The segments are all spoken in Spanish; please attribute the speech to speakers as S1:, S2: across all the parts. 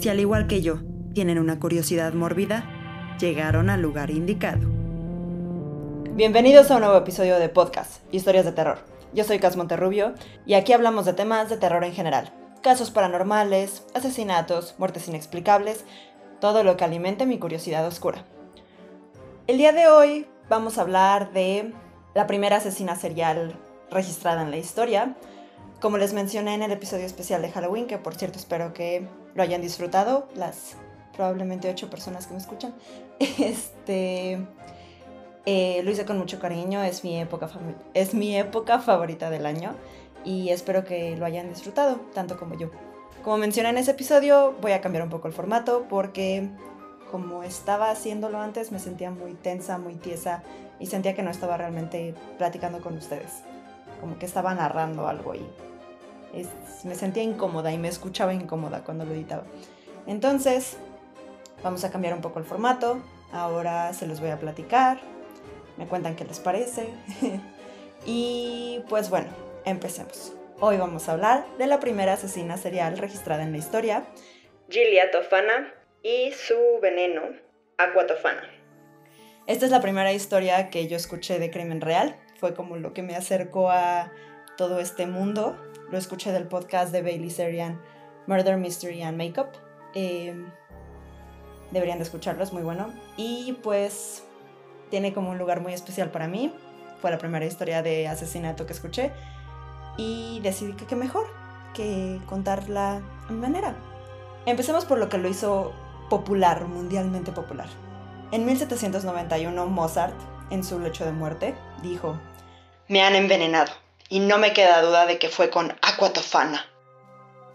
S1: Si al igual que yo tienen una curiosidad mórbida, llegaron al lugar indicado.
S2: Bienvenidos a un nuevo episodio de podcast, Historias de Terror. Yo soy Cas Monterrubio y aquí hablamos de temas de terror en general. Casos paranormales, asesinatos, muertes inexplicables, todo lo que alimente mi curiosidad oscura. El día de hoy vamos a hablar de la primera asesina serial registrada en la historia. Como les mencioné en el episodio especial de Halloween, que por cierto espero que lo hayan disfrutado, las probablemente ocho personas que me escuchan, este, eh, lo hice con mucho cariño, es mi, época es mi época favorita del año y espero que lo hayan disfrutado, tanto como yo. Como mencioné en ese episodio, voy a cambiar un poco el formato porque como estaba haciéndolo antes me sentía muy tensa, muy tiesa y sentía que no estaba realmente platicando con ustedes. Como que estaba narrando algo y me sentía incómoda y me escuchaba incómoda cuando lo editaba. Entonces, vamos a cambiar un poco el formato. Ahora se los voy a platicar. Me cuentan qué les parece. y pues bueno, empecemos. Hoy vamos a hablar de la primera asesina serial registrada en la historia, Gilia Tofana, y su veneno, Aquatofana. Esta es la primera historia que yo escuché de crimen real. Fue como lo que me acercó a todo este mundo. Lo escuché del podcast de Bailey Serian, Murder, Mystery and Makeup. Eh, deberían de escucharlo, es muy bueno. Y pues tiene como un lugar muy especial para mí. Fue la primera historia de asesinato que escuché. Y decidí que qué mejor que contarla a mi manera. Empecemos por lo que lo hizo popular, mundialmente popular. En 1791 Mozart, en su lecho de muerte, dijo, Me han envenenado, y no me queda duda de que fue con aquatofana.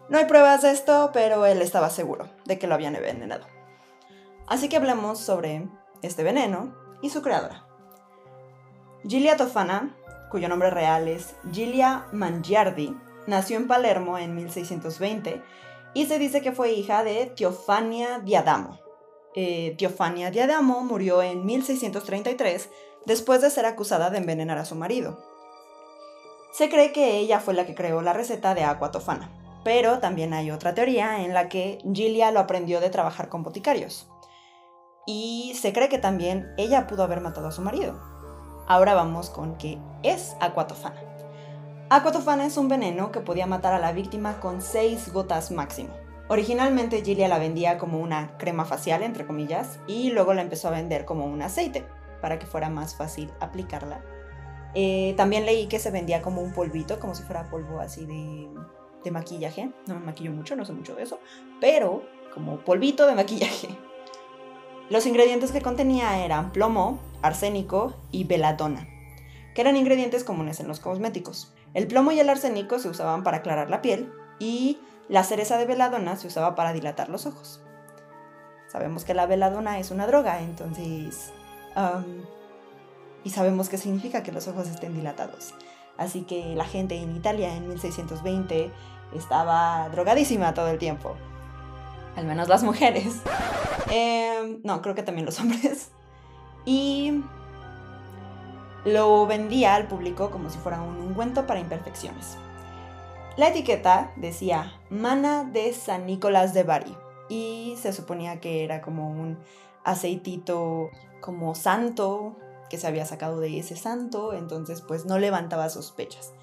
S2: No hay pruebas de esto, pero él estaba seguro de que lo habían envenenado. Así que hablemos sobre este veneno y su creadora. Gilia Tofana, cuyo nombre real es Gilia Mangiardi, nació en Palermo en 1620 y se dice que fue hija de Teofania Diadamo. Eh, Teofania Diadamo murió en 1633 después de ser acusada de envenenar a su marido. Se cree que ella fue la que creó la receta de agua tofana, pero también hay otra teoría en la que Gilia lo aprendió de trabajar con boticarios. Y se cree que también ella pudo haber matado a su marido. Ahora vamos con qué es aquatofana. Aquatofana es un veneno que podía matar a la víctima con 6 gotas máximo. Originalmente Gilia la vendía como una crema facial, entre comillas, y luego la empezó a vender como un aceite, para que fuera más fácil aplicarla. Eh, también leí que se vendía como un polvito, como si fuera polvo así de, de maquillaje. No me maquillo mucho, no sé mucho de eso, pero como polvito de maquillaje. Los ingredientes que contenía eran plomo, arsénico y veladona, que eran ingredientes comunes en los cosméticos. El plomo y el arsénico se usaban para aclarar la piel y la cereza de veladona se usaba para dilatar los ojos. Sabemos que la veladona es una droga, entonces... y sabemos qué significa que los ojos estén dilatados. Así que la gente en Italia en 1620 estaba drogadísima todo el tiempo. Al menos las mujeres. Em, no, creo que también los hombres. Y lo vendía al público como si fuera un ungüento para imperfecciones. La etiqueta decía Mana de San Nicolás de Bari y se suponía que era como un aceitito como santo que se había sacado de ese santo, entonces pues no levantaba sospechas.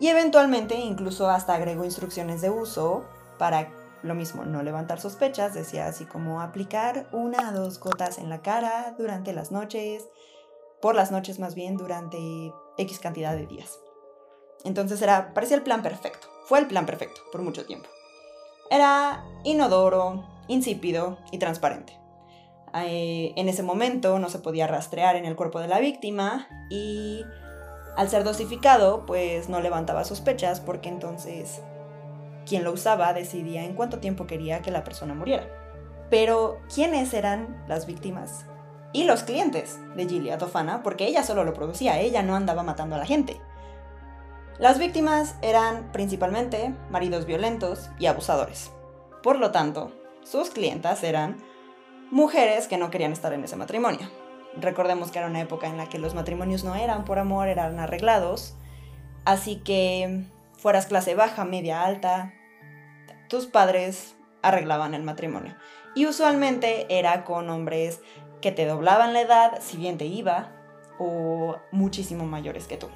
S2: Y eventualmente incluso hasta agregó instrucciones de uso para lo mismo, no levantar sospechas, decía así como aplicar una o dos gotas en la cara durante las noches, por las noches más bien durante X cantidad de días. Entonces era, parecía el plan perfecto, fue el plan perfecto por mucho tiempo. Era inodoro, insípido y transparente. Eh, en ese momento no se podía rastrear en el cuerpo de la víctima y al ser dosificado pues no levantaba sospechas porque entonces quien lo usaba decidía en cuánto tiempo quería que la persona muriera. Pero ¿quiénes eran las víctimas y los clientes de Gilia Tofana, porque ella solo lo producía, ella no andaba matando a la gente. Las víctimas eran principalmente maridos violentos y abusadores. Por lo tanto, sus clientas eran mujeres que no querían estar en ese matrimonio. Recordemos que era una época en la que los matrimonios no eran por amor, eran arreglados. Así que fueras clase baja, media, alta, tus padres arreglaban el matrimonio. Y usualmente era con hombres que te doblaban la edad, si bien te iba, o muchísimo mayores que tú.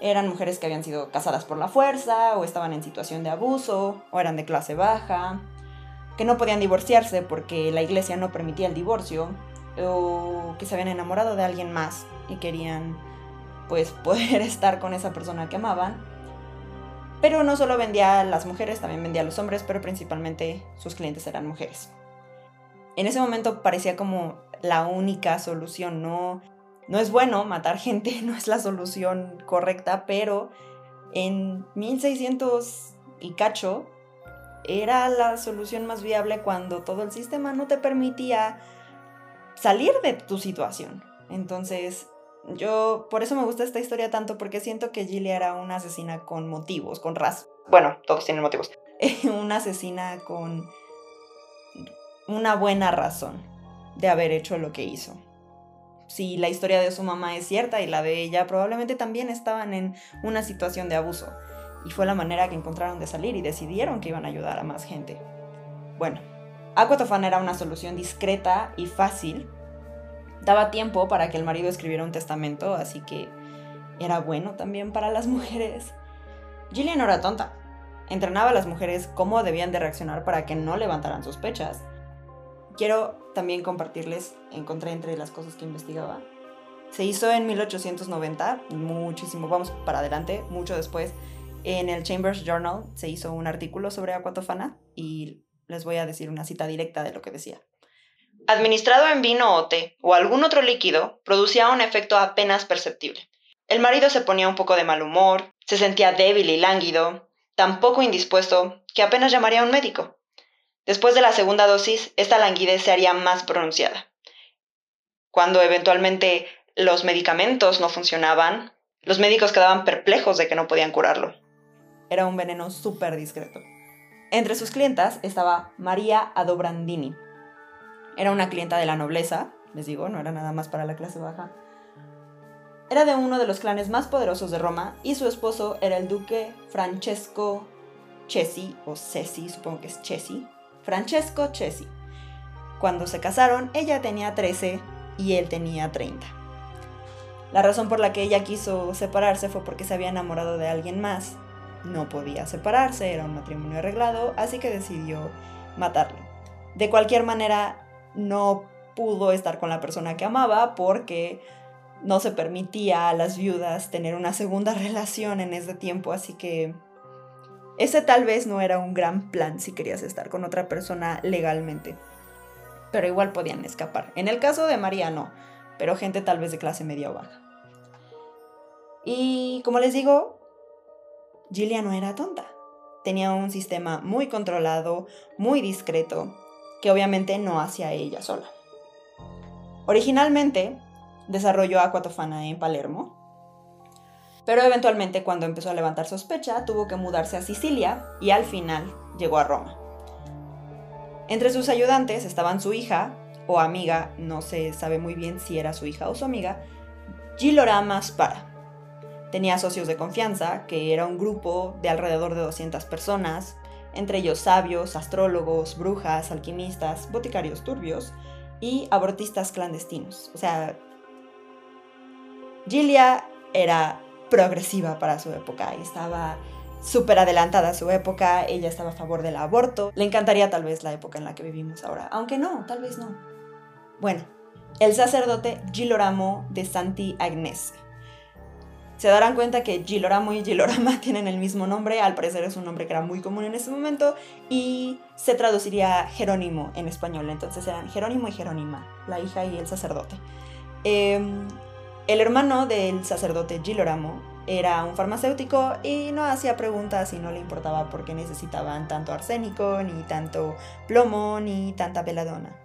S2: Eran mujeres que habían sido casadas por la fuerza, o estaban en situación de abuso, o eran de clase baja, que no podían divorciarse porque la iglesia no permitía el divorcio, o que se habían enamorado de alguien más y querían pues poder estar con esa persona que amaban. Pero no solo vendía a las mujeres, también vendía a los hombres, pero principalmente sus clientes eran mujeres. En ese momento parecía como la única solución, no, no es bueno matar gente, no es la solución correcta, pero en 1600 y cacho era la solución más viable cuando todo el sistema no te permitía salir de tu situación. Entonces, yo por eso me gusta esta historia tanto porque siento que Gilia era una asesina con motivos, con ras. Bueno, todos tienen motivos. una asesina con una buena razón de haber hecho lo que hizo. Si la historia de su mamá es cierta y la de ella, probablemente también estaban en una situación de abuso. Y fue la manera que encontraron de salir y decidieron que iban a ayudar a más gente. Bueno, Aquatofan era una solución discreta y fácil daba tiempo para que el marido escribiera un testamento, así que era bueno también para las mujeres. Gillian era tonta. Entrenaba a las mujeres cómo debían de reaccionar para que no levantaran sospechas. Quiero también compartirles, encontré entre las cosas que investigaba. Se hizo en 1890, muchísimo, vamos para adelante, mucho después. En el Chambers Journal se hizo un artículo sobre Aquatofana y les voy a decir una cita directa de lo que decía. Administrado en vino o té o algún otro líquido, producía un efecto apenas perceptible. El marido se ponía un poco de mal humor, se sentía débil y lánguido, tan poco indispuesto que apenas llamaría a un médico. Después de la segunda dosis, esta languidez se haría más pronunciada. Cuando eventualmente los medicamentos no funcionaban, los médicos quedaban perplejos de que no podían curarlo. Era un veneno súper discreto. Entre sus clientas estaba María Adobrandini, era una clienta de la nobleza, les digo, no era nada más para la clase baja. Era de uno de los clanes más poderosos de Roma y su esposo era el duque Francesco Cesi, o Cesi, supongo que es Cesi. Francesco Cesi. Cuando se casaron, ella tenía 13 y él tenía 30. La razón por la que ella quiso separarse fue porque se había enamorado de alguien más. No podía separarse, era un matrimonio arreglado, así que decidió matarlo. De cualquier manera, no pudo estar con la persona que amaba porque no se permitía a las viudas tener una segunda relación en ese tiempo, así que ese tal vez no era un gran plan si querías estar con otra persona legalmente. Pero igual podían escapar. En el caso de María no, pero gente tal vez de clase media o baja. Y como les digo, Gilia no era tonta. Tenía un sistema muy controlado, muy discreto, que obviamente no hacía ella sola. Originalmente desarrolló Aquatofana en Palermo, pero eventualmente cuando empezó a levantar sospecha tuvo que mudarse a Sicilia y al final llegó a Roma. Entre sus ayudantes estaban su hija o amiga, no se sabe muy bien si era su hija o su amiga, Gilorama Spara. Tenía socios de confianza, que era un grupo de alrededor de 200 personas, entre ellos sabios, astrólogos, brujas, alquimistas, boticarios turbios y abortistas clandestinos. O sea, Gilia era progresiva para su época y estaba súper adelantada a su época, ella estaba a favor del aborto, le encantaría tal vez la época en la que vivimos ahora, aunque no, tal vez no. Bueno, el sacerdote Giloramo de Santi Agnese se darán cuenta que Giloramo y Gilorama tienen el mismo nombre, al parecer es un nombre que era muy común en ese momento, y se traduciría Jerónimo en español, entonces eran Jerónimo y Jerónima, la hija y el sacerdote. Em, el hermano del sacerdote Giloramo era un farmacéutico y no hacía preguntas y no le importaba por qué necesitaban tanto arsénico, ni tanto plomo, ni tanta veladona.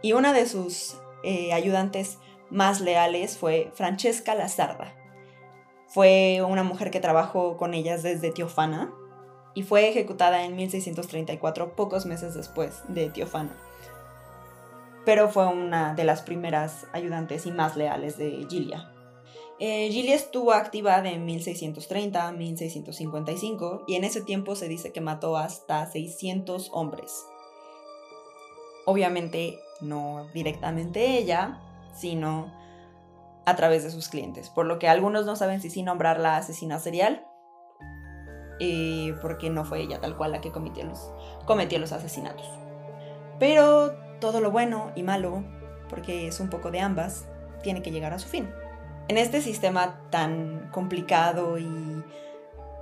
S2: Y una de sus eh, ayudantes más leales fue Francesca Lazarda, fue una mujer que trabajó con ellas desde Teofana y fue ejecutada en 1634, pocos meses después de Teofana. Pero fue una de las primeras ayudantes y más leales de Gilia. Eh, Gilia estuvo activa de 1630 a 1655 y en ese tiempo se dice que mató hasta 600 hombres. Obviamente no directamente ella, sino a través de sus clientes, por lo que algunos no saben si sí nombrarla asesina serial, eh, porque no fue ella tal cual la que cometió los, cometió los asesinatos. Pero todo lo bueno y malo, porque es un poco de ambas, tiene que llegar a su fin. En este sistema tan complicado y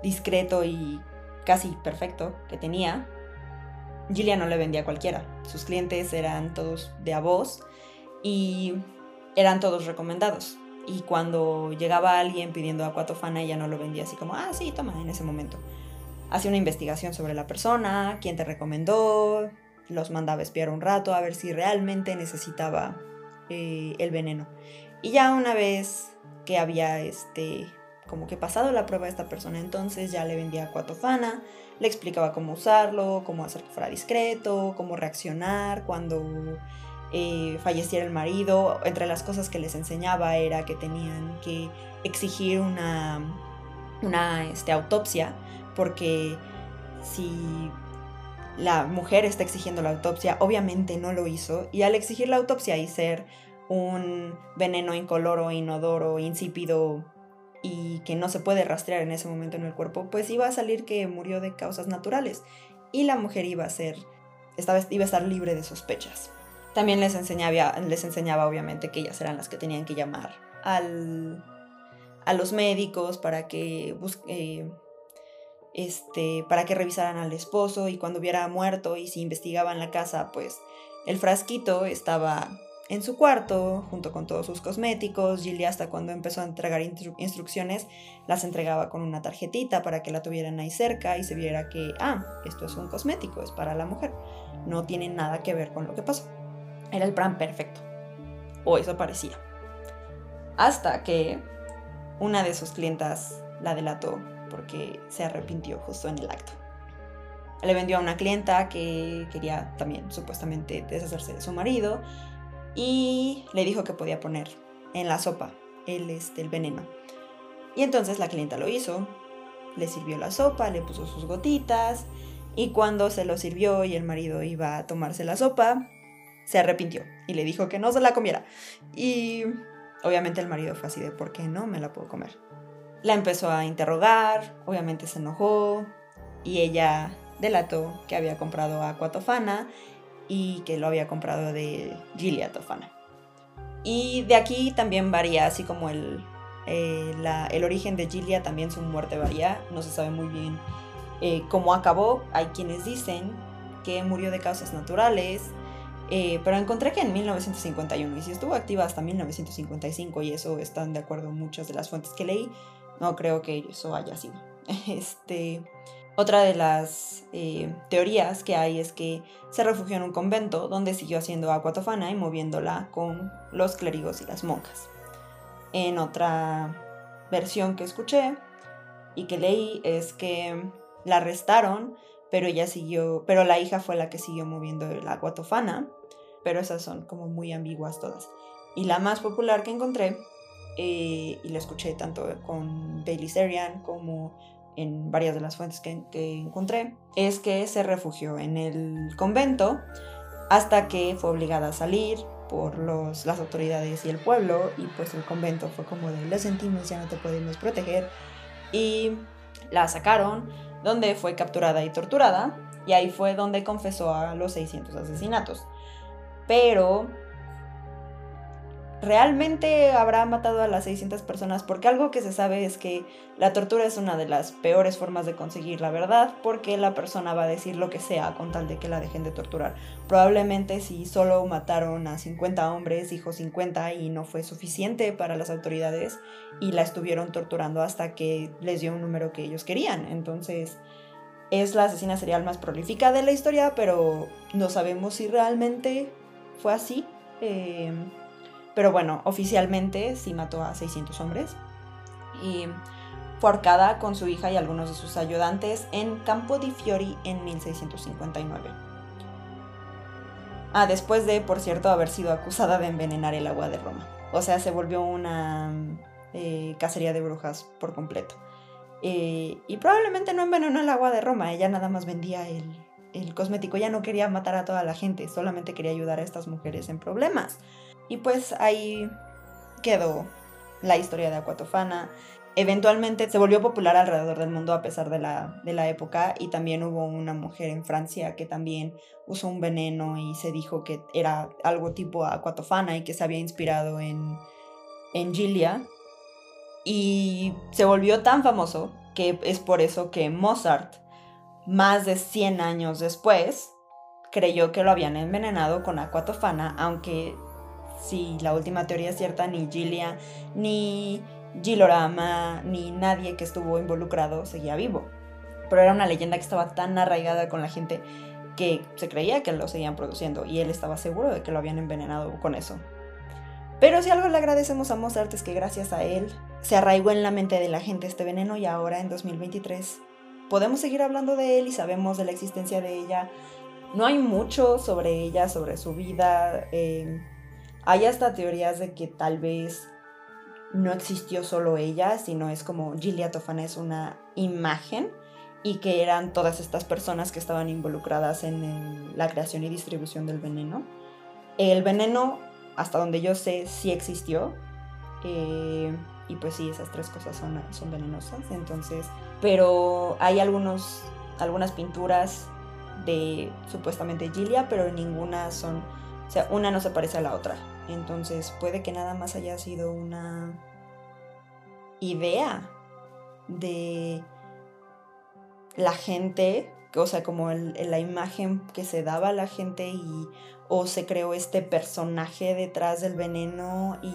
S2: discreto y casi perfecto que tenía, Gilia no le vendía a cualquiera. Sus clientes eran todos de a y eran todos recomendados. Y cuando llegaba alguien pidiendo Aquatofana, ella no lo vendía así como, ah, sí, toma, en ese momento. Hacía una investigación sobre la persona, quién te recomendó, los mandaba a espiar un rato a ver si realmente necesitaba eh, el veneno. Y ya una vez que había este como que pasado la prueba a esta persona, entonces ya le vendía Aquatofana, le explicaba cómo usarlo, cómo hacer que fuera discreto, cómo reaccionar cuando eh, falleciera el marido. Entre las cosas que les enseñaba era que tenían que exigir una, este, autopsia, porque si la mujer está exigiendo la autopsia, obviamente no lo hizo, y al exigir la autopsia y ser un veneno incoloro, inodoro, insípido y que no se puede rastrear en ese momento en el cuerpo, pues iba a salir que murió de causas naturales y la mujer iba a ser, estaba, iba a estar libre de sospechas. También les enseñaba, les enseñaba obviamente que ellas eran las que tenían que llamar al, a los médicos para que eh, este, para que revisaran al esposo y cuando hubiera muerto y si investigaban la casa, pues el frasquito estaba en su cuarto, junto con todos sus cosméticos. Gilly hasta cuando empezó a entregar instrucciones, las entregaba con una tarjetita para que la tuvieran ahí cerca y se viera que, ah, esto es un cosmético, es para la mujer. No tiene nada que ver con lo que pasó. Era el plan perfecto. O eso parecía. Hasta que una de sus clientas la delató porque se arrepintió justo en el acto. Le vendió a una clienta que quería también supuestamente deshacerse de su marido y le dijo que podía poner en la sopa el, este, el veneno. Y entonces la clienta lo hizo, le sirvió la sopa, le puso sus gotitas y cuando se lo sirvió y el marido iba a tomarse la sopa, se arrepintió y le dijo que no se la comiera. Y obviamente el marido fue así de, ¿por qué no me la puedo comer? La empezó a interrogar, obviamente se enojó y ella delató que había comprado Aquatofana y que lo había comprado de Gilia Tofana. Y de aquí también varía, así como el, eh, el origen de Gilia, también su muerte varía, no se sabe muy bien eh, cómo acabó, hay quienes dicen que murió de causas naturales, eh, pero encontré que en 1951, y si estuvo activa hasta 1955, y eso están de acuerdo muchas de las fuentes que leí, no creo que eso haya sido. Este, otra de las eh, teorías que hay es que se refugió en un convento donde siguió haciendo agua tofana y moviéndola con los clérigos y las monjas. En otra versión que escuché y que leí es que la arrestaron, pero ella siguió, pero la hija fue la que siguió moviendo el agua tofana, pero esas son como muy ambiguas todas. Y la más popular que encontré, eh, y la escuché tanto con Bailey Serian como en varias de las fuentes que, encontré, es que se refugió en el convento hasta que fue obligada a salir por los, las autoridades y el pueblo y pues el convento fue como de, lo sentimos, ya no te podemos proteger y la sacaron donde fue capturada y torturada y ahí fue donde confesó a los 600 asesinatos. Pero realmente habrá matado a las 600 personas, porque algo que se sabe es que la tortura es una de las peores formas de conseguir la verdad, porque la persona va a decir lo que sea con tal de que la dejen de torturar. Probablemente si solo mataron a 50 hombres, dijo 50 y no fue suficiente para las autoridades y la estuvieron torturando hasta que les dio un número que ellos querían. Entonces es la asesina serial más prolífica de la historia, pero no sabemos si realmente fue así. Eh, pero bueno, oficialmente sí mató a 600 hombres. Y fue ahorcada con su hija y algunos de sus ayudantes en Campo di Fiori en 1659. Ah, después de, por cierto, haber sido acusada de envenenar el agua de Roma. O sea, se volvió una, eh, cacería de brujas por completo. Eh, y probablemente no envenenó el agua de Roma, ella nada más vendía el, el cosmético, ella no quería matar a toda la gente, solamente quería ayudar a estas mujeres en problemas. Y pues ahí quedó la historia de Aquatofana. Eventualmente se volvió popular alrededor del mundo a pesar de la, de la época y también hubo una mujer en Francia que también usó un veneno y se dijo que era algo tipo Aquatofana y que se había inspirado en, en Gilia. Y se volvió tan famoso que es por eso que Mozart, más de 100 años después, creyó que lo habían envenenado con Aquatofana, aunque si la última teoría es cierta, ni Gilia ni Gilorama ni nadie que estuvo involucrado seguía vivo. Pero era una leyenda que estaba tan arraigada con la gente que se creía que lo seguían produciendo y él estaba seguro de que lo habían envenenado con eso. Pero si algo le agradecemos a Mozart es que gracias a él se arraigó en la mente de la gente este veneno y ahora en 2023 podemos seguir hablando de él y sabemos de la existencia de ella. No hay mucho sobre ella, sobre su vida. Eh, hay hasta teorías de que tal vez no existió solo ella, sino es como Gilia Tofana es una imagen y que eran todas estas personas que estaban involucradas en la creación y distribución del veneno. El veneno, hasta donde yo sé, sí existió. Eh, y pues sí, esas tres cosas son, son venenosas. Entonces, pero hay algunos, algunas pinturas de supuestamente Gilia, pero ninguna son, o sea, una no se parece a la otra. Entonces puede que nada más haya sido una idea de la gente, o sea, como la imagen que se daba a la gente y o se creó este personaje detrás del veneno y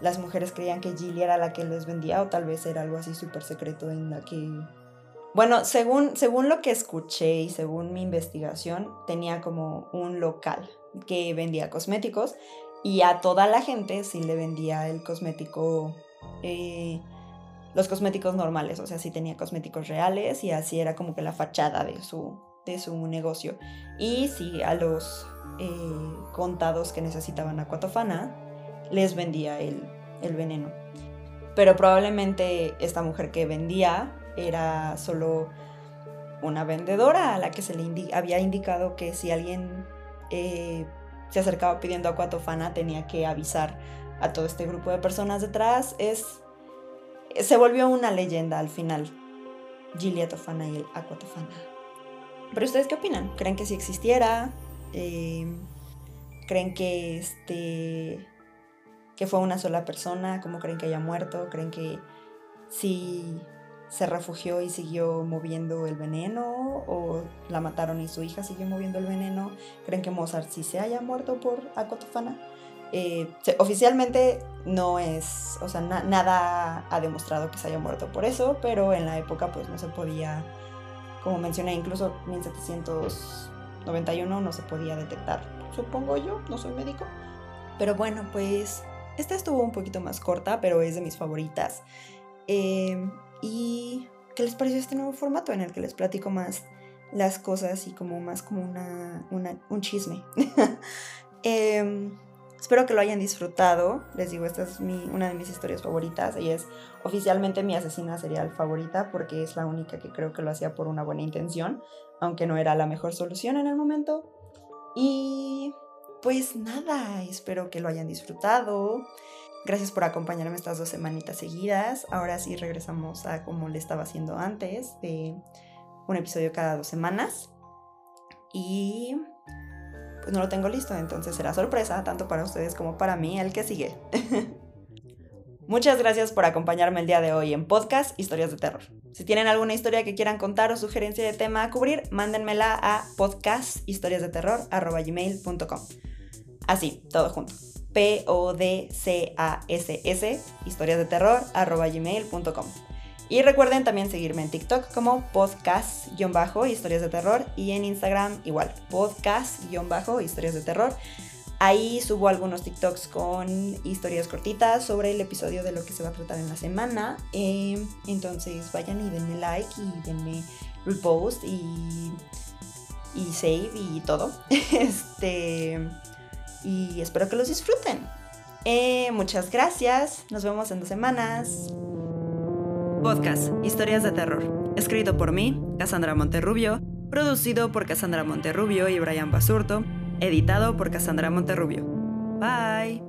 S2: las mujeres creían que Gilly era la que les vendía o tal vez era algo así súper secreto en la que... Bueno, según, según lo que escuché y según mi investigación, tenía como un local que vendía cosméticos y a toda la gente sí le vendía el cosmético, eh, los cosméticos normales, o sea, sí tenía cosméticos reales y así era como que la fachada de su, de su negocio. Y sí, a los eh, contados que necesitaban acuatofana, les vendía el, el veneno. Pero probablemente esta mujer que vendía era solo una vendedora a la que se le había indicado que si alguien eh, se acercaba pidiendo Aquatofana, tenía que avisar a todo este grupo de personas detrás. Es, se volvió una leyenda al final. Gilia Tofana y el Aquatofana. Pero ustedes qué opinan? ¿Creen que si existiera? Eh, ¿Creen que este que fue una sola persona? ¿Cómo creen que haya muerto? ¿Creen que sí se refugió y siguió moviendo el veneno o la mataron y su hija siguió moviendo el veneno. ¿Creen que Mozart sí se haya muerto por Acotofana? Eh, oficialmente no es, o sea, nada ha demostrado que se haya muerto por eso, pero en la época pues no se podía, como mencioné, incluso 1791 no se podía detectar, supongo yo, no soy médico. Pero bueno, pues esta estuvo un poquito más corta, pero es de mis favoritas. Eh, ¿Y qué les pareció este nuevo formato en el que les platico más las cosas y como más como una, un chisme? Em, espero que lo hayan disfrutado. Les digo, esta es mi, una de mis historias favoritas y es oficialmente mi asesina serial favorita porque es la única que creo que lo hacía por una buena intención, aunque no era la mejor solución en el momento. Y pues nada, espero que lo hayan disfrutado. Gracias por acompañarme estas dos semanitas seguidas. Ahora sí regresamos a como le estaba haciendo antes, de un episodio cada dos semanas. Y pues no lo tengo listo, entonces será sorpresa tanto para ustedes como para mí el que sigue. Muchas gracias por acompañarme el día de hoy en podcast Historias de Terror. Si tienen alguna historia que quieran contar o sugerencia de tema a cubrir, mándenmela a podcasthistoriasdeterror.com. Así, todo junto. P-O-D-C-A-S-S, historias de terror, arroba gmail.com. Y recuerden también seguirme en TikTok como podcast-historias de terror y en Instagram igual, podcast-historias de terror. Ahí subo algunos TikToks con historias cortitas sobre el episodio de lo que se va a tratar en la semana. Em, entonces vayan y denme like y denme repost y, y save y todo. Este y espero que los disfruten. Eh, muchas gracias. Nos vemos en dos semanas.
S1: Podcast Historias de Terror. Escrito por mí, Cassandra Monterrubio. Producido por Cassandra Monterrubio y Brian Basurto. Editado por Cassandra Monterrubio. Bye.